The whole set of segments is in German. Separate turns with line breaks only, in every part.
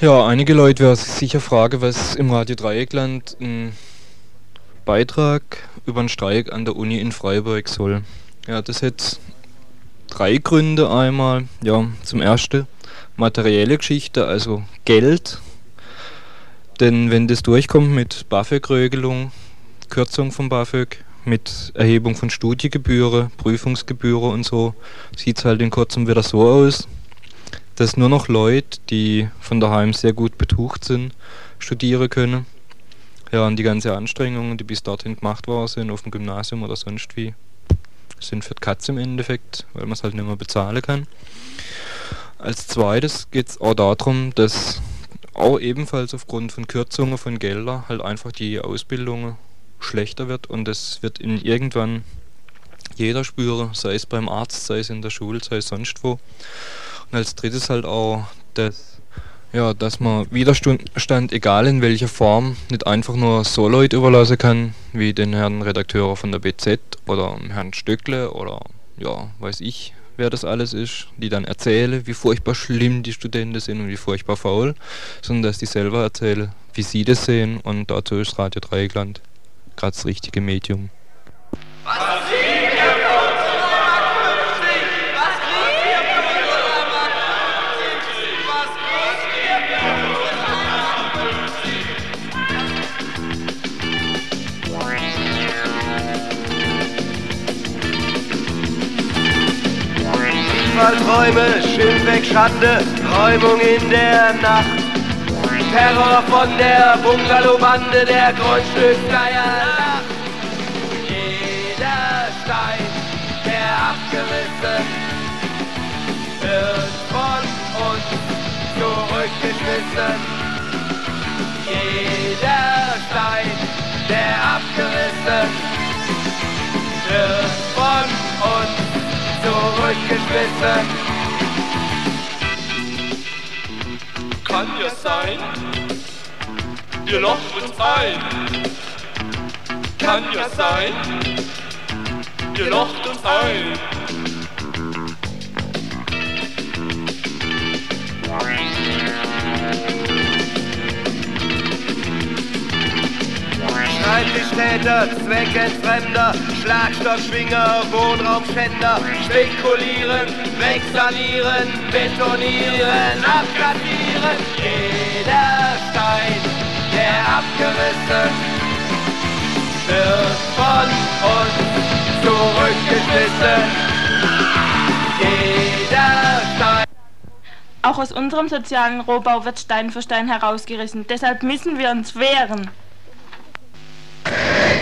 Ja, einige Leute werden sich sicher fragen, was im Radio Dreieckland ein Beitrag über einen Streik an der Uni in Freiburg soll. Ja, das hat drei Gründe einmal. Ja, zum ersten materielle Geschichte, also Geld. Denn wenn das durchkommt mit BAföG-Regelung, Kürzung von BAföG, mit Erhebung von Studiengebühren, Prüfungsgebühren und so, sieht es halt in kurzem wieder so aus, dass nur noch Leute, die von daheim sehr gut betucht sind, studieren können. Ja, und die ganzen Anstrengungen, die bis dorthin gemacht worden sind, auf dem Gymnasium oder sonst wie, sind für die Katze im Endeffekt, weil man es halt nicht mehr bezahlen kann. Als zweites geht es auch darum, dass auch ebenfalls aufgrund von Kürzungen von Geldern halt einfach die Ausbildung schlechter wird und es wird in irgendwann jeder spüren, sei es beim Arzt, sei es in der Schule, sei es sonst wo. Als drittes halt auch, dass, ja, dass man Widerstand, egal in welcher Form, nicht einfach nur so Leute überlassen kann, wie den Herrn Redakteur von der BZ oder Herrn Stöckle oder ja, weiß ich, wer das alles ist, die dann erzählen, wie furchtbar schlimm die Studenten sind und wie furchtbar faul, sondern dass die selber erzählen, wie sie das sehen und dazu ist Radio Dreieckland gerade das richtige Medium. Was
Träume, Schimpfweg, Schande, Räumung in der Nacht. Terror von der Bungalowbande, der Grundstücksgeier lacht. Jeder Stein, der abgerissen wird von uns zurückgeschmissen. Jeder Stein, der abgerissen wird von uns zurückgeschmissen. Kann ja sein, ihr locht uns ein. Kann ja sein, ihr locht uns ein. Schreibtischtäter, Zweckentfremder, Schlagstockschwinger, Wohnraumschänder, spekulieren, wegsanieren, betonieren, abkartieren. Jeder Stein, der abgerissen wird von uns zurückgeschmissen. Jeder Stein.
Auch aus unserem sozialen Rohbau wird Stein für Stein herausgerissen. Deshalb müssen wir uns wehren.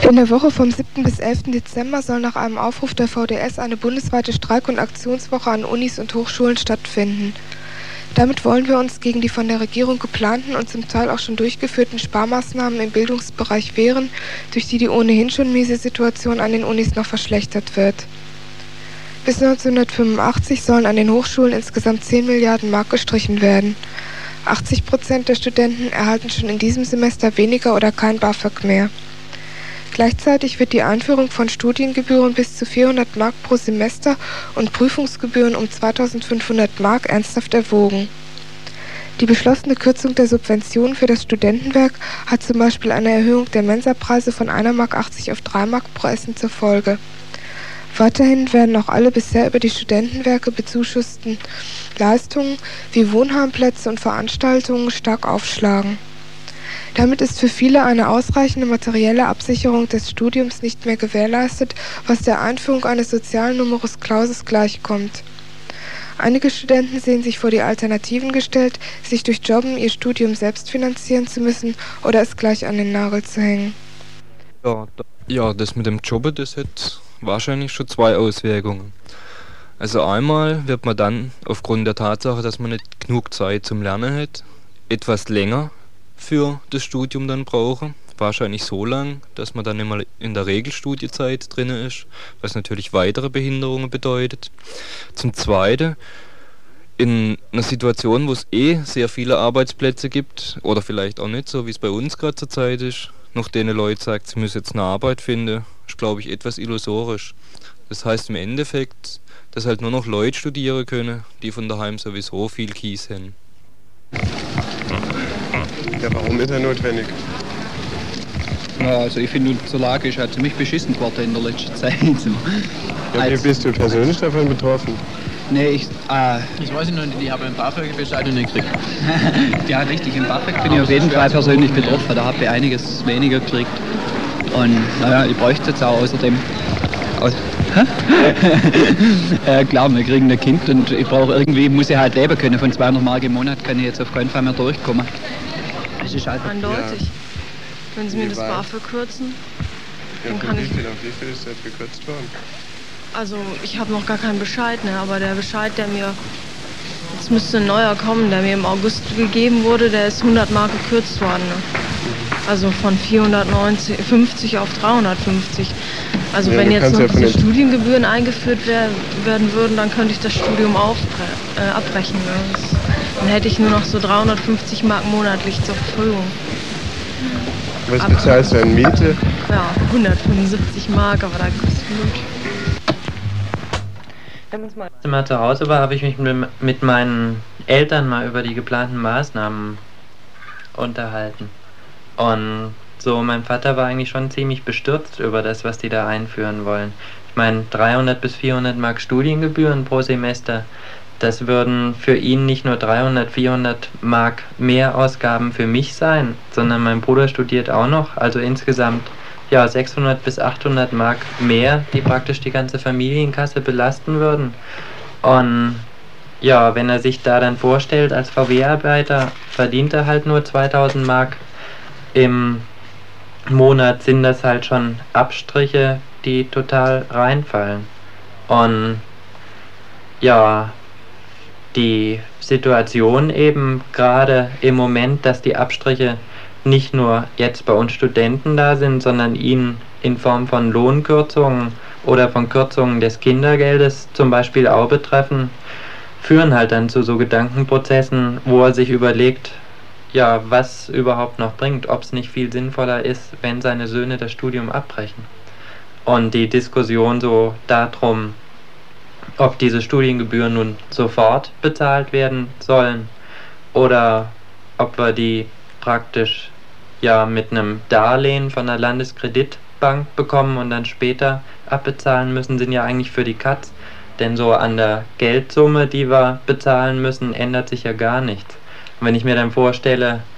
In der Woche vom 7. bis 11. Dezember soll nach einem Aufruf der VDS eine bundesweite Streik- und Aktionswoche an Unis und Hochschulen stattfinden. Damit wollen wir uns gegen die von der Regierung geplanten und zum Teil auch schon durchgeführten Sparmaßnahmen im Bildungsbereich wehren, durch die die ohnehin schon miese Situation an den Unis noch verschlechtert wird. Bis 1985 sollen an den Hochschulen insgesamt 10 Milliarden Mark gestrichen werden. 80 Prozent der Studenten erhalten schon in diesem Semester weniger oder kein BAföG mehr. Gleichzeitig wird die Einführung von Studiengebühren bis zu 400 Mark pro Semester und Prüfungsgebühren um 2500 Mark ernsthaft erwogen. Die beschlossene Kürzung der Subventionen für das Studentenwerk hat zum Beispiel eine Erhöhung der Mensapreise von 1,80 Mark auf 3 Mark pro Essen zur Folge. Weiterhin werden auch alle bisher über die Studentenwerke bezuschussten Leistungen wie Wohnheimplätze und Veranstaltungen stark aufschlagen. Damit ist für viele eine ausreichende materielle Absicherung des Studiums nicht mehr gewährleistet, was der Einführung eines sozialen Numerus Clausus gleichkommt. Einige Studenten sehen sich vor die Alternativen gestellt, sich durch Jobben ihr Studium selbst finanzieren zu müssen oder es gleich an den Nagel zu hängen.
Ja, ja das mit dem Jobben, das hat wahrscheinlich schon zwei Auswirkungen. Also einmal wird man dann aufgrund der Tatsache, dass man nicht genug Zeit zum Lernen hat, etwas länger für das Studium dann brauchen. Wahrscheinlich so lang, dass man dann immer in der Regelstudiezeit drin ist, was natürlich weitere Behinderungen bedeutet. Zum Zweiten, in einer Situation, wo es eh sehr viele Arbeitsplätze gibt, oder vielleicht auch nicht, so wie es bei uns gerade zur Zeit ist, noch denen Leute sagt, sie müssen jetzt eine Arbeit finden, ist glaube ich etwas illusorisch. Das heißt im Endeffekt, dass halt nur noch Leute studieren können, die von daheim sowieso viel Kies haben.
Ja, warum ist er notwendig?
Ja, also ich finde, unsere Lage ist halt ziemlich beschissen geworden in der letzten Zeit. So.
Ja, wie
Als-
bist du persönlich davon betroffen?
Nee, ich, äh,
Ich weiß noch nicht, ich habe ein BAföG-Bescheid nicht gekriegt.
ja richtig, im BAföG bin ich auf jeden Fall persönlich betroffen. Da habe ich einiges weniger gekriegt. Und naja, ich bräuchte jetzt auch außerdem... Aus, äh, klar, wir kriegen ein Kind und ich brauche irgendwie, muss ich halt leben können. Von 200 Mark im Monat kann ich jetzt auf keinen Fall mehr durchkommen. Das ist halt
Eindeutig. Wenn Sie mir das? BAföG kürzen.
Ja,
Dann kann
wie
ich-
viel auf wie viel ist das gekürzt worden?
Also ich habe noch gar keinen Bescheid, ne? aber der Bescheid, der mir, jetzt müsste ein neuer kommen, der mir im August gegeben wurde, der ist 100 Mark gekürzt worden. Ne? Also von 450 auf 350. Also
Ja,
wenn jetzt noch
ja
diese Studiengebühren eingeführt wer werden würden, dann könnte ich das Studium aufbre äh, abbrechen. Ne? Das, dann hätte ich nur noch so 350 Mark monatlich zur Verfügung.
Was
Aber-
bezahlst du an Miete?
Ja, 175 Mark, aber da kostet gut.
Als ich mal zu Hause war, habe ich mich mit, mit meinen Eltern mal über die geplanten Maßnahmen unterhalten. Und so, mein Vater war eigentlich schon ziemlich bestürzt über das, was die da einführen wollen. Ich meine, 300 bis 400 Mark Studiengebühren pro Semester, das würden für ihn nicht nur 300, 400 Mark mehr Ausgaben für mich sein, sondern mein Bruder studiert auch noch, also insgesamt ja 600 bis 800 Mark mehr, die praktisch die ganze Familienkasse belasten würden. Und ja, wenn er sich da dann vorstellt, als VW-Arbeiter verdient er halt nur 2000 Mark im Monat, sind das halt schon Abstriche, die total reinfallen. Und ja, die Situation eben gerade im Moment, dass die Abstriche nicht nur jetzt bei uns Studenten da sind, sondern ihn in Form von Lohnkürzungen oder von Kürzungen des Kindergeldes zum Beispiel auch betreffen, führen halt dann zu so Gedankenprozessen, wo er sich überlegt, ja, was überhaupt noch bringt, ob es nicht viel sinnvoller ist, wenn seine Söhne das Studium abbrechen. Und die Diskussion so darum, ob diese Studiengebühren nun sofort bezahlt werden sollen oder ob wir die praktisch ja mit einem Darlehen von der Landeskreditbank bekommen und dann später abbezahlen müssen, sind ja eigentlich für die Katz. Denn so an der Geldsumme, die wir bezahlen müssen, ändert sich ja gar nichts. Und wenn ich mir dann vorstelle,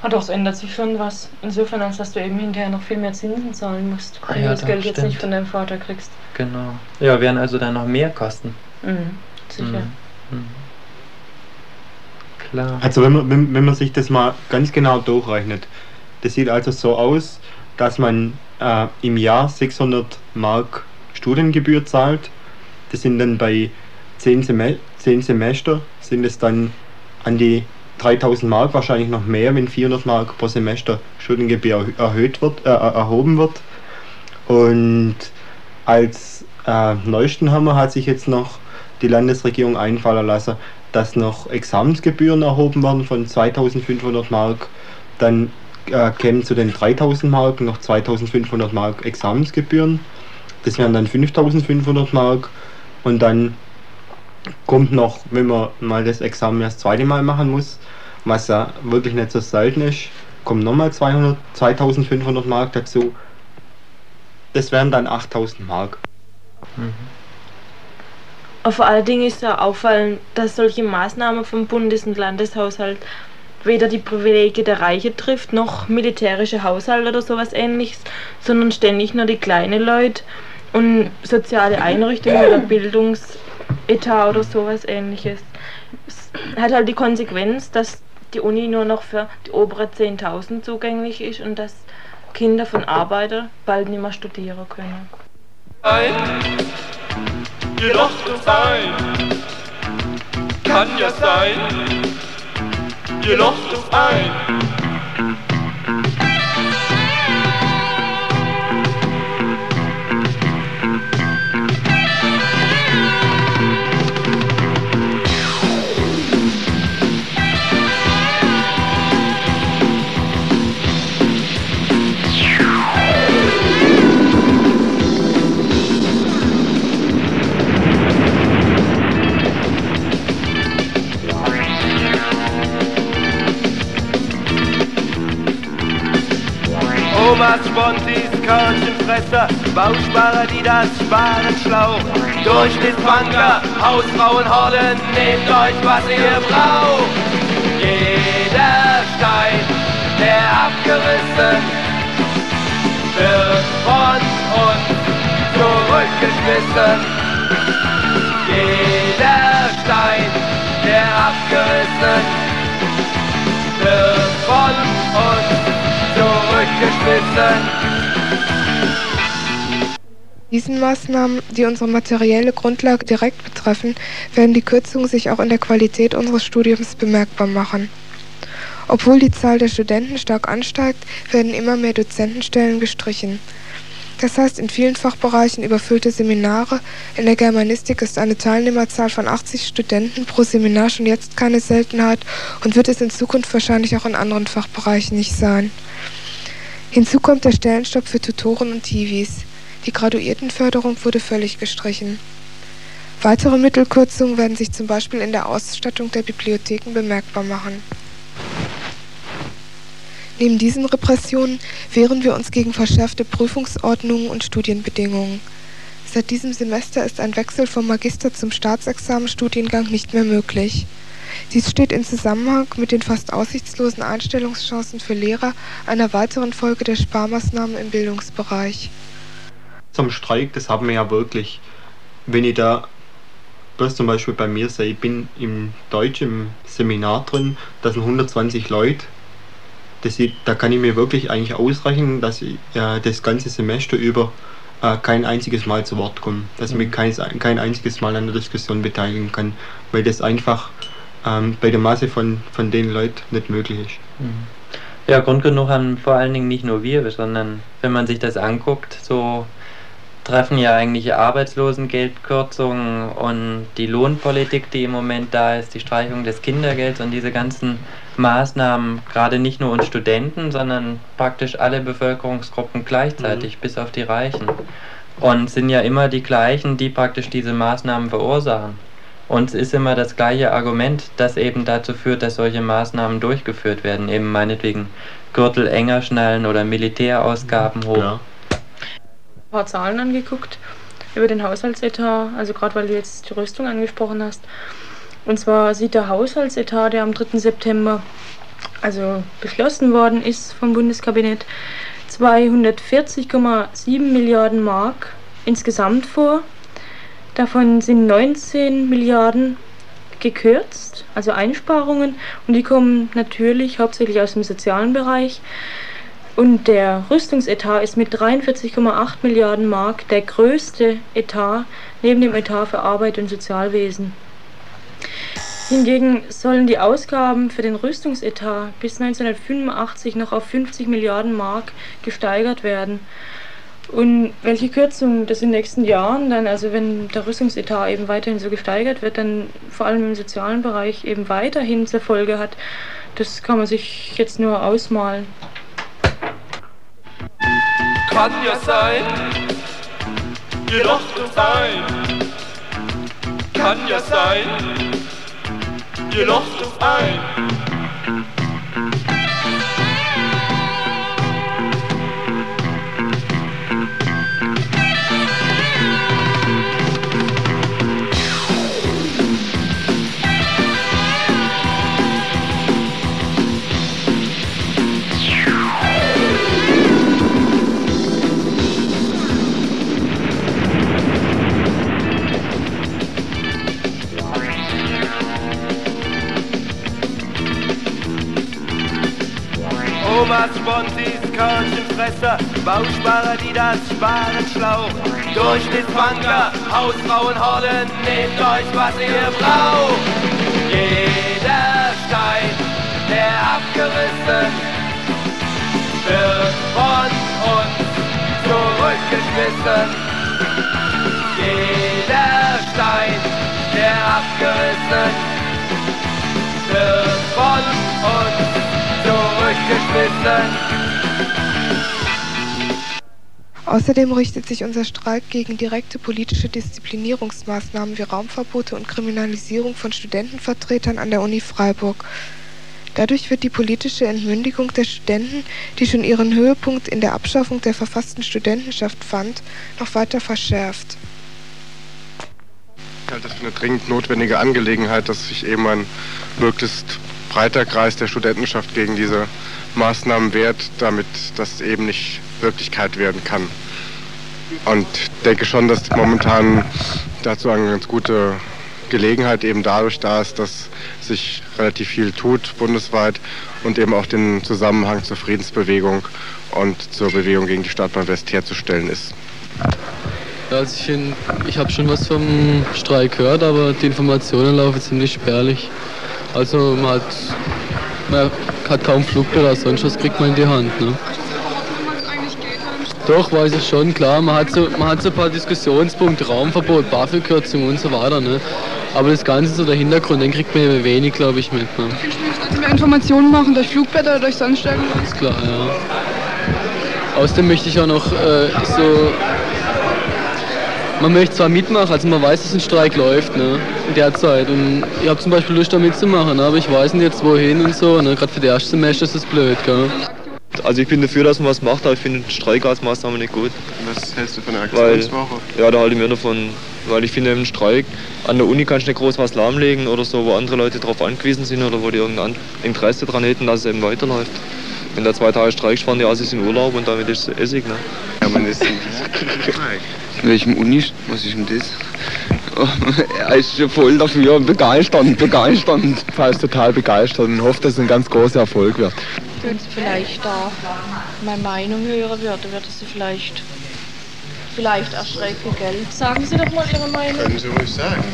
Ah doch, es ändert sich schon was. Insofern, als dass du eben hinterher noch viel mehr Zinsen zahlen musst,
Ah
wenn
ja,
du das Geld jetzt
stimmt.
nicht von deinem Vater kriegst.
Genau, ja, werden also dann noch mehr kosten.
Mhm, sicher.
Mhm. Mhm. Klar.
Also wenn man, wenn, wenn man sich das mal ganz genau durchrechnet, das sieht also so aus, dass man äh, im Jahr 600 Mark Studiengebühr zahlt. Das sind dann bei 10, Seme 10 Semester, sind es dann an die 3000 Mark, wahrscheinlich noch mehr, wenn 400 Mark pro Semester Studiengebühr erhö- erhöht wird, äh, erhoben wird. Und als äh, neuesten Hammer hat sich jetzt noch die Landesregierung einfallen lassen, dass noch Examensgebühren erhoben werden von 2500 Mark. Dann äh, kämen zu den 3000 Mark noch 2500 Mark Examensgebühren. Das wären dann 5500 Mark. Und dann kommt noch, wenn man mal das Examen das zweite Mal machen muss, was ja wirklich nicht so selten ist, kommen nochmal 200, 2500 Mark dazu. Das wären dann 8000 Mark.
Mhm.
Vor allen Dingen ist ja auffallend, dass solche Maßnahmen vom Bundes- und Landeshaushalt weder die Privilegien der Reiche trifft, noch militärische Haushalte oder sowas ähnliches, sondern ständig nur die kleinen Leute und soziale Einrichtungen oder Bildungsetat oder sowas ähnliches. Es hat halt die Konsequenz, dass die Uni nur noch für die obere 10.000 zugänglich ist und dass Kinder von Arbeitern bald nicht mehr studieren können.
Ein, jedoch sein kann ja sein, jedoch ein. Omas, Spontis, Körnchenfresser, Bausparer, die das Sparen schlau. Durchschnittsbanker, Hausfrauenhorden, nehmt euch, was ihr braucht. Jeder Stein, der abgerissen wird von uns zurückgeschmissen. Jeder Stein, der abgerissen wird von uns zurückgeschmissen.
Diesen Maßnahmen, die unsere materielle Grundlage direkt betreffen, werden die Kürzungen sich auch in der Qualität unseres Studiums bemerkbar machen. Obwohl die Zahl der Studenten stark ansteigt, werden immer mehr Dozentenstellen gestrichen. Das heißt in vielen Fachbereichen überfüllte Seminare, in der Germanistik ist eine Teilnehmerzahl von 80 Studenten pro Seminar schon jetzt keine Seltenheit und wird es in Zukunft wahrscheinlich auch in anderen Fachbereichen nicht sein. Hinzu kommt der Stellenstopp für Tutoren und Tivis. Die Graduiertenförderung wurde völlig gestrichen. Weitere Mittelkürzungen werden sich zum Beispiel in der Ausstattung der Bibliotheken bemerkbar machen. Neben diesen Repressionen wehren wir uns gegen verschärfte Prüfungsordnungen und Studienbedingungen. Seit diesem Semester ist ein Wechsel vom Magister zum Staatsexamenstudiengang nicht mehr möglich. Dies steht in Zusammenhang mit den fast aussichtslosen Einstellungschancen für Lehrer, einer weiteren Folge der Sparmaßnahmen im Bildungsbereich.
Zum Streik, das haben wir ja wirklich. Wenn ich da bloß zum Beispiel bei mir sehe, ich bin im Deutsch im Seminar drin, da sind 120 Leute. Das, da kann ich mir wirklich eigentlich ausrechnen, dass ich äh, das ganze Semester über äh, kein einziges Mal zu Wort komme. Dass ich mich mhm. kein, kein einziges Mal an der Diskussion beteiligen kann, weil das einfach ähm, bei der Masse von, von den Leuten nicht möglich ist. Mhm.
Ja, Grund genug haben vor allen Dingen nicht nur wir, sondern wenn man sich das anguckt, so treffen ja eigentlich Arbeitslosengeldkürzungen und die Lohnpolitik, die im Moment da ist, die Streichung des Kindergelds und diese ganzen Maßnahmen gerade nicht nur uns Studenten, sondern praktisch alle Bevölkerungsgruppen gleichzeitig, mhm. bis auf die Reichen. Und sind ja immer die gleichen, die praktisch diese Maßnahmen verursachen. Und es ist immer das gleiche Argument, das eben dazu führt, dass solche Maßnahmen durchgeführt werden. Eben meinetwegen Gürtel enger schnallen oder Militärausgaben hoch. Ja.
Ein paar Zahlen angeguckt über den Haushaltsetat, also gerade weil du jetzt die Rüstung angesprochen hast. Und zwar sieht der Haushaltsetat, der am 3. September also beschlossen worden ist vom Bundeskabinett, 240,7 Milliarden Mark insgesamt vor. Davon sind 19 Milliarden gekürzt, also Einsparungen, und die kommen natürlich hauptsächlich aus dem sozialen Bereich. Und der Rüstungsetat ist mit 43,8 Milliarden Mark der größte Etat neben dem Etat für Arbeit und Sozialwesen. Hingegen sollen die Ausgaben für den Rüstungsetat bis 1985 noch auf 50 Milliarden Mark gesteigert werden. Und welche Kürzungen das in den nächsten Jahren dann, also wenn der Rüstungsetat eben weiterhin so gesteigert wird, dann vor allem im sozialen Bereich eben weiterhin zur Folge hat, das kann man sich jetzt nur ausmalen.
Kann ja sein, jedoch sein. Kann ja sein, jedoch ein. Omas, Spontis, Körnchenfresser, Bausparer, die das Sparen schlau. Durchschnittsbanker, Hausfrauenhorden, nehmt euch, was ihr braucht. Jeder Stein, der abgerissen wird von uns zurückgeschmissen. Jeder Stein, der abgerissen wird von uns
Außerdem richtet sich unser Streik gegen direkte politische Disziplinierungsmaßnahmen wie Raumverbote und Kriminalisierung von Studentenvertretern an der Uni Freiburg. Dadurch wird die politische Entmündigung der Studenten, die schon ihren Höhepunkt in der Abschaffung der verfassten Studentenschaft fand, noch weiter verschärft.
Ich halte das für eine dringend notwendige Angelegenheit, dass sich eben ein möglichst breiter Kreis der Studentenschaft gegen diese Maßnahmen wehrt, damit das eben nicht Wirklichkeit werden kann. Und denke schon, dass momentan dazu eine ganz gute Gelegenheit eben dadurch da ist, dass sich relativ viel tut bundesweit und eben auch den Zusammenhang zur Friedensbewegung und zur Bewegung gegen die Stadtbahn West herzustellen ist.
Also ich ich habe schon was vom Streik gehört, aber die Informationen laufen ziemlich spärlich. Also man hat, man hat kaum Flugblätter, sonst was kriegt man in die Hand. Ne? Doch, weiß ich schon, klar. Man hat so, man hat so ein paar Diskussionspunkte, Raumverbot, BAföG-Kürzung und so weiter. Ne? Aber das Ganze, so der Hintergrund, den kriegt man ja wenig, glaube ich, mit. Ne?
Dass wir Informationen machen durch Flugblätter oder durch sonst irgendwas?
Klar, ja. Außerdem möchte ich auch noch äh, so. Man möchte zwar mitmachen, also man weiß, dass ein Streik läuft, ne, in der Zeit. Und ich habe zum Beispiel Lust, da mitzumachen, ne, aber ich weiß nicht jetzt wohin und so. Ne, Gerade für die erste Semester ist das blöd, gell.
Also ich bin dafür, dass man was macht, aber ich finde Streik als Maßnahme nicht gut.
Was hältst du von der Aktionswoche?
Weil, ja, da halte ich mir davon, weil ich finde im Streik, an der Uni kannst du nicht groß was lahmlegen oder so, wo andere Leute darauf angewiesen sind oder wo die irgendein Interesse daran hätten, dass es eben weiterläuft. Wenn da zwei Tage Streik fahren die Assis in Urlaub und damit ist es Essig, ne?
Ja, man ist in
In welchem Uni? Was ist denn das? er ist schon voll dafür, begeisternd, begeisternd.
Er ist total begeistert und hofft, dass es ein ganz großer Erfolg wird.
Wenn sie vielleicht da meine Meinung hören würde, würde sie vielleicht, vielleicht erschrecken, gell? Sagen Sie doch mal Ihre Meinung.
Können Sie ruhig sagen.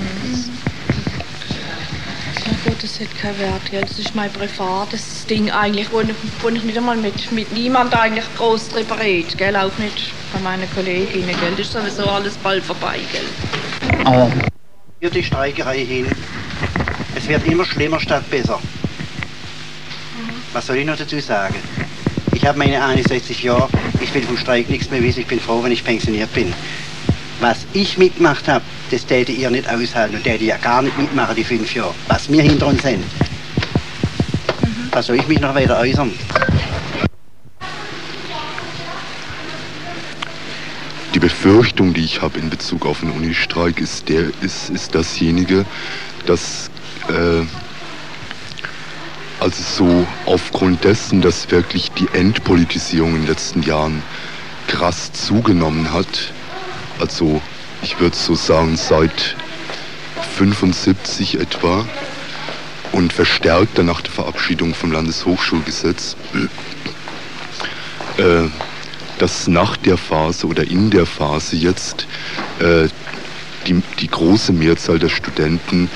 Na gut, das hat keinen Wert, gell? Das ist mein privates Ding eigentlich, wo ich, wo ich nicht einmal mit, mit niemand eigentlich groß drüber rede, gell? Auch nicht bei meinen Kolleginnen, gell? Das ist sowieso alles bald vorbei, gell?
Aber für die Streikerei hin, es wird immer schlimmer statt besser. Was soll ich noch dazu sagen? Ich habe meine 61 Jahre, ich will vom Streik nichts mehr wissen, ich bin froh, wenn ich pensioniert bin. Was ich mitgemacht habe, das täte ihr nicht aushalten und täte ja gar nicht mitmachen, die fünf Jahre. Was wir hinter uns sind. Was soll ich mich noch weiter äußern?
Die Befürchtung, die ich habe in Bezug auf den Unistreik, ist, der, ist, ist dasjenige, dass äh, also so aufgrund dessen, dass wirklich die Entpolitisierung in den letzten Jahren krass zugenommen hat, also ich würde so sagen seit 75 etwa und verstärkt nach der Verabschiedung vom Landeshochschulgesetz, äh, dass nach der Phase oder in der Phase jetzt äh, die, die große Mehrzahl der Studenten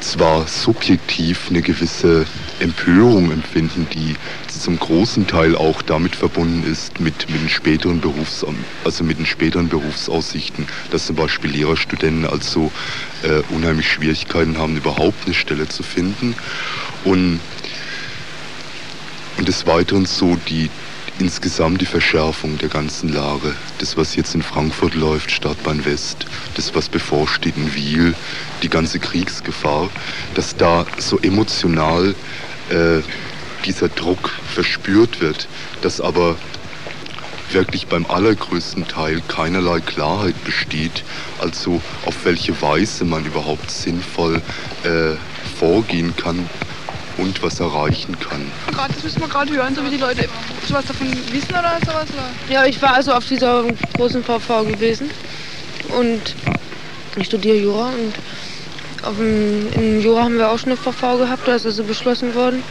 zwar subjektiv eine gewisse Empörung empfinden, die zum großen Teil auch damit verbunden ist mit, mit den späteren Berufs also mit den späteren Berufsaussichten, dass zum Beispiel Lehrerstudenten also äh, unheimlich Schwierigkeiten haben, überhaupt eine Stelle zu finden. Und und des Weiteren so die insgesamt die Verschärfung der ganzen Lage. Das, was jetzt in Frankfurt läuft, Stadtbahn West, das, was bevorsteht in Wiel, die ganze Kriegsgefahr, dass da so emotional äh, dieser Druck verspürt wird, dass aber wirklich beim allergrößten Teil keinerlei Klarheit besteht, also auf welche Weise man überhaupt sinnvoll äh, vorgehen kann und was erreichen kann.
Gerade, das müssen wir gerade hören, so wie die Leute sowas davon wissen oder sowas. Oder?
Ja, ich war also auf dieser großen VV gewesen und ich studiere Jura und auf dem, in Jura haben wir auch schon eine VV gehabt, da ist also beschlossen worden,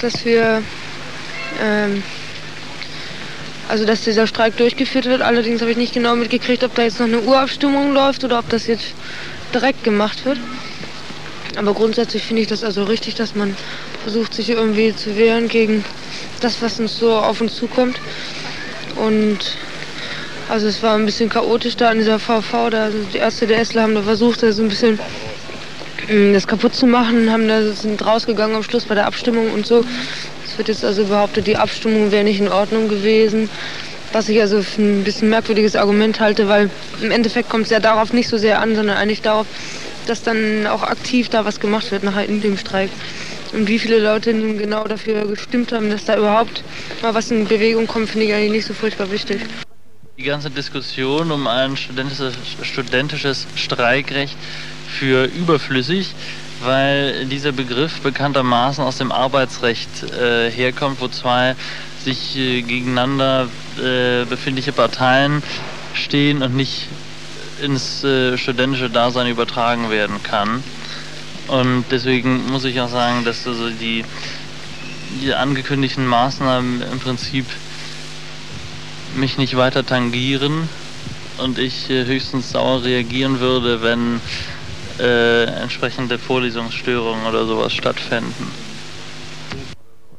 dass wir ähm, also dass dieser Streik durchgeführt wird. Allerdings habe ich nicht genau mitgekriegt, ob da jetzt noch eine Urabstimmung läuft oder ob das jetzt direkt gemacht wird. Aber grundsätzlich finde ich das also richtig, dass man versucht, sich irgendwie zu wehren gegen das, was uns so auf uns zukommt. Und also es war ein bisschen chaotisch da in dieser VV. Da also die Ärzte der Essler haben da versucht, da so ein bisschen mm, das kaputt zu machen, haben da sind rausgegangen am Schluss bei der Abstimmung und so. Es wird jetzt also behauptet, die Abstimmung wäre nicht in Ordnung gewesen. Was ich also für ein bisschen merkwürdiges Argument halte, weil im Endeffekt kommt es ja darauf nicht so sehr an, sondern eigentlich darauf, dass dann auch aktiv da was gemacht wird nachher in dem Streik. Und wie viele Leute nun genau dafür gestimmt haben, dass da überhaupt mal was in Bewegung kommt, finde ich eigentlich nicht so furchtbar wichtig.
Die ganze Diskussion um ein studentisches, studentisches Streikrecht für überflüssig, weil dieser Begriff bekanntermaßen aus dem Arbeitsrecht äh, herkommt, wo zwei sich äh, gegeneinander äh, befindliche Parteien stehen und nicht ins äh, studentische Dasein übertragen werden kann. Und deswegen muss ich auch sagen, dass also die, die angekündigten Maßnahmen im Prinzip mich nicht weiter tangieren und ich äh, höchstens sauer reagieren würde, wenn äh, entsprechende Vorlesungsstörungen oder sowas stattfänden.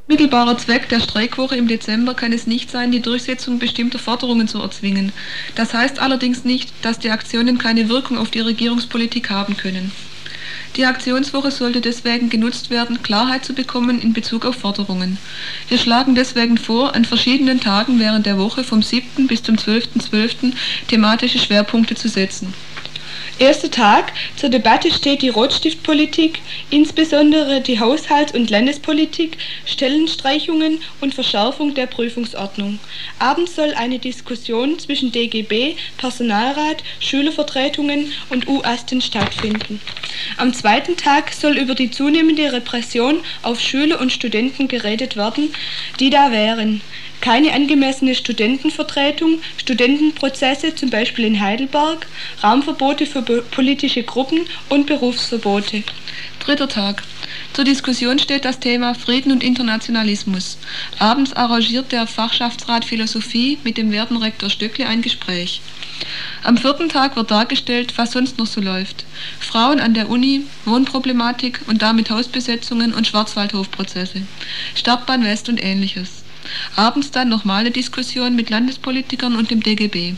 Mittelbarer Zweck der Streikwoche im Dezember kann es nicht sein, die Durchsetzung bestimmter Forderungen zu erzwingen. Das heißt allerdings nicht, dass die Aktionen keine Wirkung auf die Regierungspolitik haben können. Die Aktionswoche sollte deswegen genutzt werden, Klarheit zu bekommen in Bezug auf Forderungen. Wir schlagen deswegen vor, an verschiedenen Tagen während der Woche vom 7. bis zum 12.12. .12. thematische Schwerpunkte zu setzen.
Erster Tag. Zur Debatte steht die Rotstiftpolitik, insbesondere die Haushalts- und Landespolitik, Stellenstreichungen und Verschärfung der Prüfungsordnung. Abends soll eine Diskussion zwischen DGB, Personalrat, Schülervertretungen und UASTEN stattfinden. Am zweiten Tag soll über die zunehmende Repression auf Schüler und Studenten geredet werden, die da wären keine angemessene Studentenvertretung, Studentenprozesse zum Beispiel in Heidelberg, Raumverbote für politische Gruppen und Berufsverbote.
Dritter Tag. Zur Diskussion steht das Thema Frieden und Internationalismus. Abends arrangiert der Fachschaftsrat Philosophie mit dem Wertenrektor Stöckle ein Gespräch. Am vierten Tag wird dargestellt, was sonst noch so läuft. Frauen an der Uni, Wohnproblematik und damit Hausbesetzungen und Schwarzwaldhofprozesse, Stadtbahn West und ähnliches. Abends dann nochmal eine Diskussion mit Landespolitikern und dem DGB.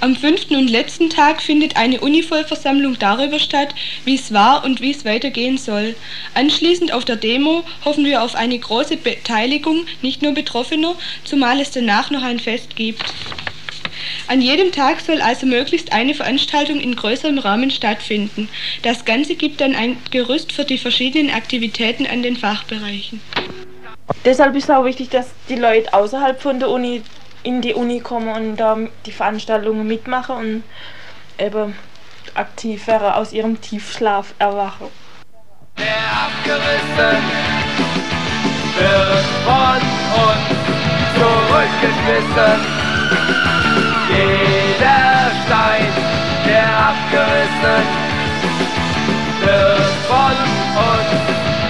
Am fünften und letzten Tag findet eine Univollversammlung darüber statt, wie es war und wie es weitergehen soll. Anschließend auf der Demo hoffen wir auf eine große Beteiligung nicht nur Betroffener, zumal es danach noch ein Fest gibt. An jedem Tag soll also möglichst eine Veranstaltung in größerem Rahmen stattfinden. Das Ganze gibt dann ein Gerüst für die verschiedenen Aktivitäten an den Fachbereichen.
Deshalb ist es auch wichtig, dass die Leute außerhalb von der Uni in die Uni kommen und da die Veranstaltungen mitmachen und eben aktiv wäre, aus ihrem Tiefschlaf erwachen.
Der abgerissen wird von uns zurückgeschmissen. Jeder Stein, der abgerissen wird von uns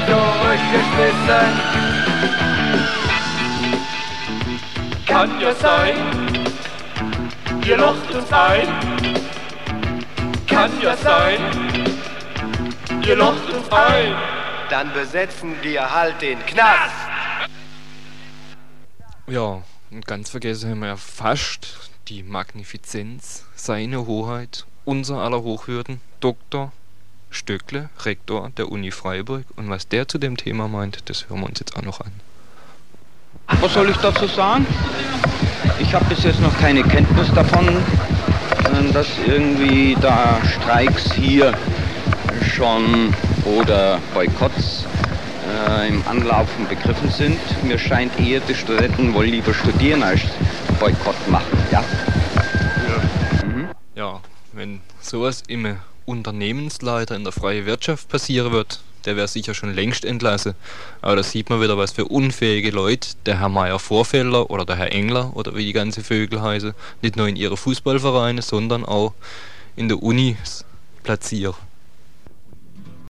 zurückgeschmissen. Kann ja sein, ihr locht uns ein. Kann ja sein, ihr locht uns ein. Dann besetzen wir halt den Knast.
Ja, und ganz vergessen haben wir ja fast die Magnifizenz, seine Hoheit, unser aller Hochwürden, Dr. Stöckle, Rektor der Uni Freiburg. Und was der zu dem Thema meint, das hören wir uns jetzt auch noch an.
Was soll ich dazu sagen? Ich habe bis jetzt noch keine Kenntnis davon, dass irgendwie da Streiks hier schon oder Boykotts äh, im Anlaufen begriffen sind. Mir scheint eher, die Studenten wollen lieber studieren als Boykott machen. Ja,
ja. Mhm. ja wenn sowas im Unternehmensleiter in der freien Wirtschaft passieren wird, der wäre sicher schon längst entlassen. Aber da sieht man wieder, was für unfähige Leute der Herr Meier Vorfelder oder der Herr Engler oder wie die ganze Vögel heißen, nicht nur in ihre Fußballvereine, sondern auch in der Uni platzieren.